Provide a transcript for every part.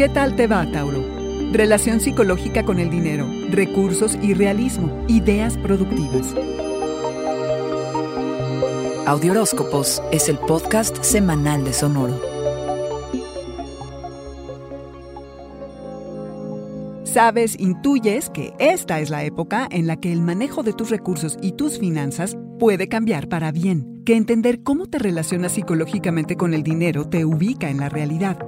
¿Qué tal te va, Tauro? Relación psicológica con el dinero, recursos y realismo, ideas productivas. Audioróscopos es el podcast semanal de Sonoro. Sabes, intuyes que esta es la época en la que el manejo de tus recursos y tus finanzas puede cambiar para bien, que entender cómo te relacionas psicológicamente con el dinero te ubica en la realidad,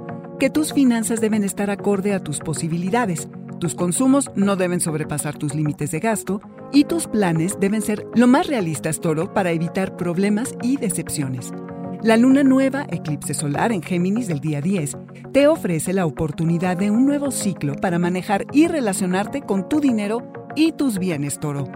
que tus finanzas deben estar acorde a tus posibilidades, tus consumos no deben sobrepasar tus límites de gasto y tus planes deben ser lo más realistas, Toro, para evitar problemas y decepciones. La luna nueva, eclipse solar en Géminis del día 10, te ofrece la oportunidad de un nuevo ciclo para manejar y relacionarte con tu dinero y tus bienes, toro.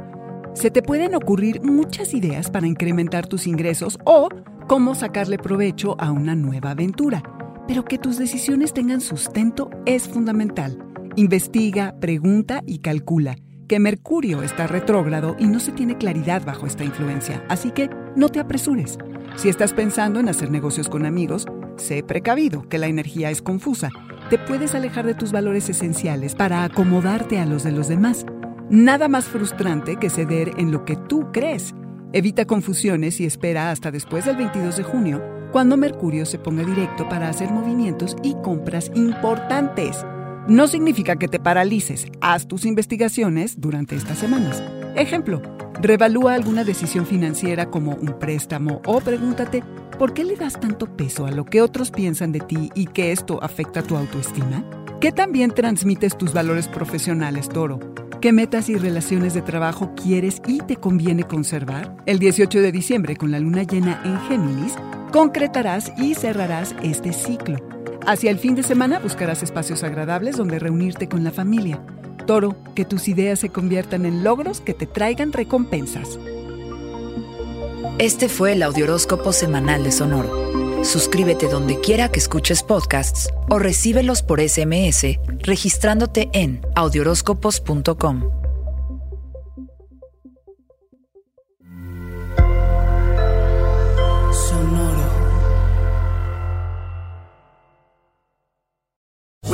Se te pueden ocurrir muchas ideas para incrementar tus ingresos o cómo sacarle provecho a una nueva aventura, pero que tus decisiones tengan sustento es fundamental. Investiga, pregunta y calcula que Mercurio está retrógrado y no se tiene claridad bajo esta influencia, así que no te apresures. Si estás pensando en hacer negocios con amigos, sé precavido, que la energía es confusa. Te puedes alejar de tus valores esenciales para acomodarte a los de los demás. Nada más frustrante que ceder en lo que tú crees. Evita confusiones y espera hasta después del 22 de junio, cuando Mercurio se ponga directo para hacer movimientos y compras importantes. No significa que te paralices, haz tus investigaciones durante estas semanas. Ejemplo, Revalúa alguna decisión financiera como un préstamo o pregúntate por qué le das tanto peso a lo que otros piensan de ti y que esto afecta tu autoestima. ¿Qué también transmites tus valores profesionales, Toro? ¿Qué metas y relaciones de trabajo quieres y te conviene conservar? El 18 de diciembre, con la luna llena en Géminis, concretarás y cerrarás este ciclo. Hacia el fin de semana buscarás espacios agradables donde reunirte con la familia. Toro, que tus ideas se conviertan en logros que te traigan recompensas. Este fue el Audioróscopo Semanal de Sonoro. Suscríbete donde quiera que escuches podcasts o recíbelos por SMS registrándote en audioróscopos.com.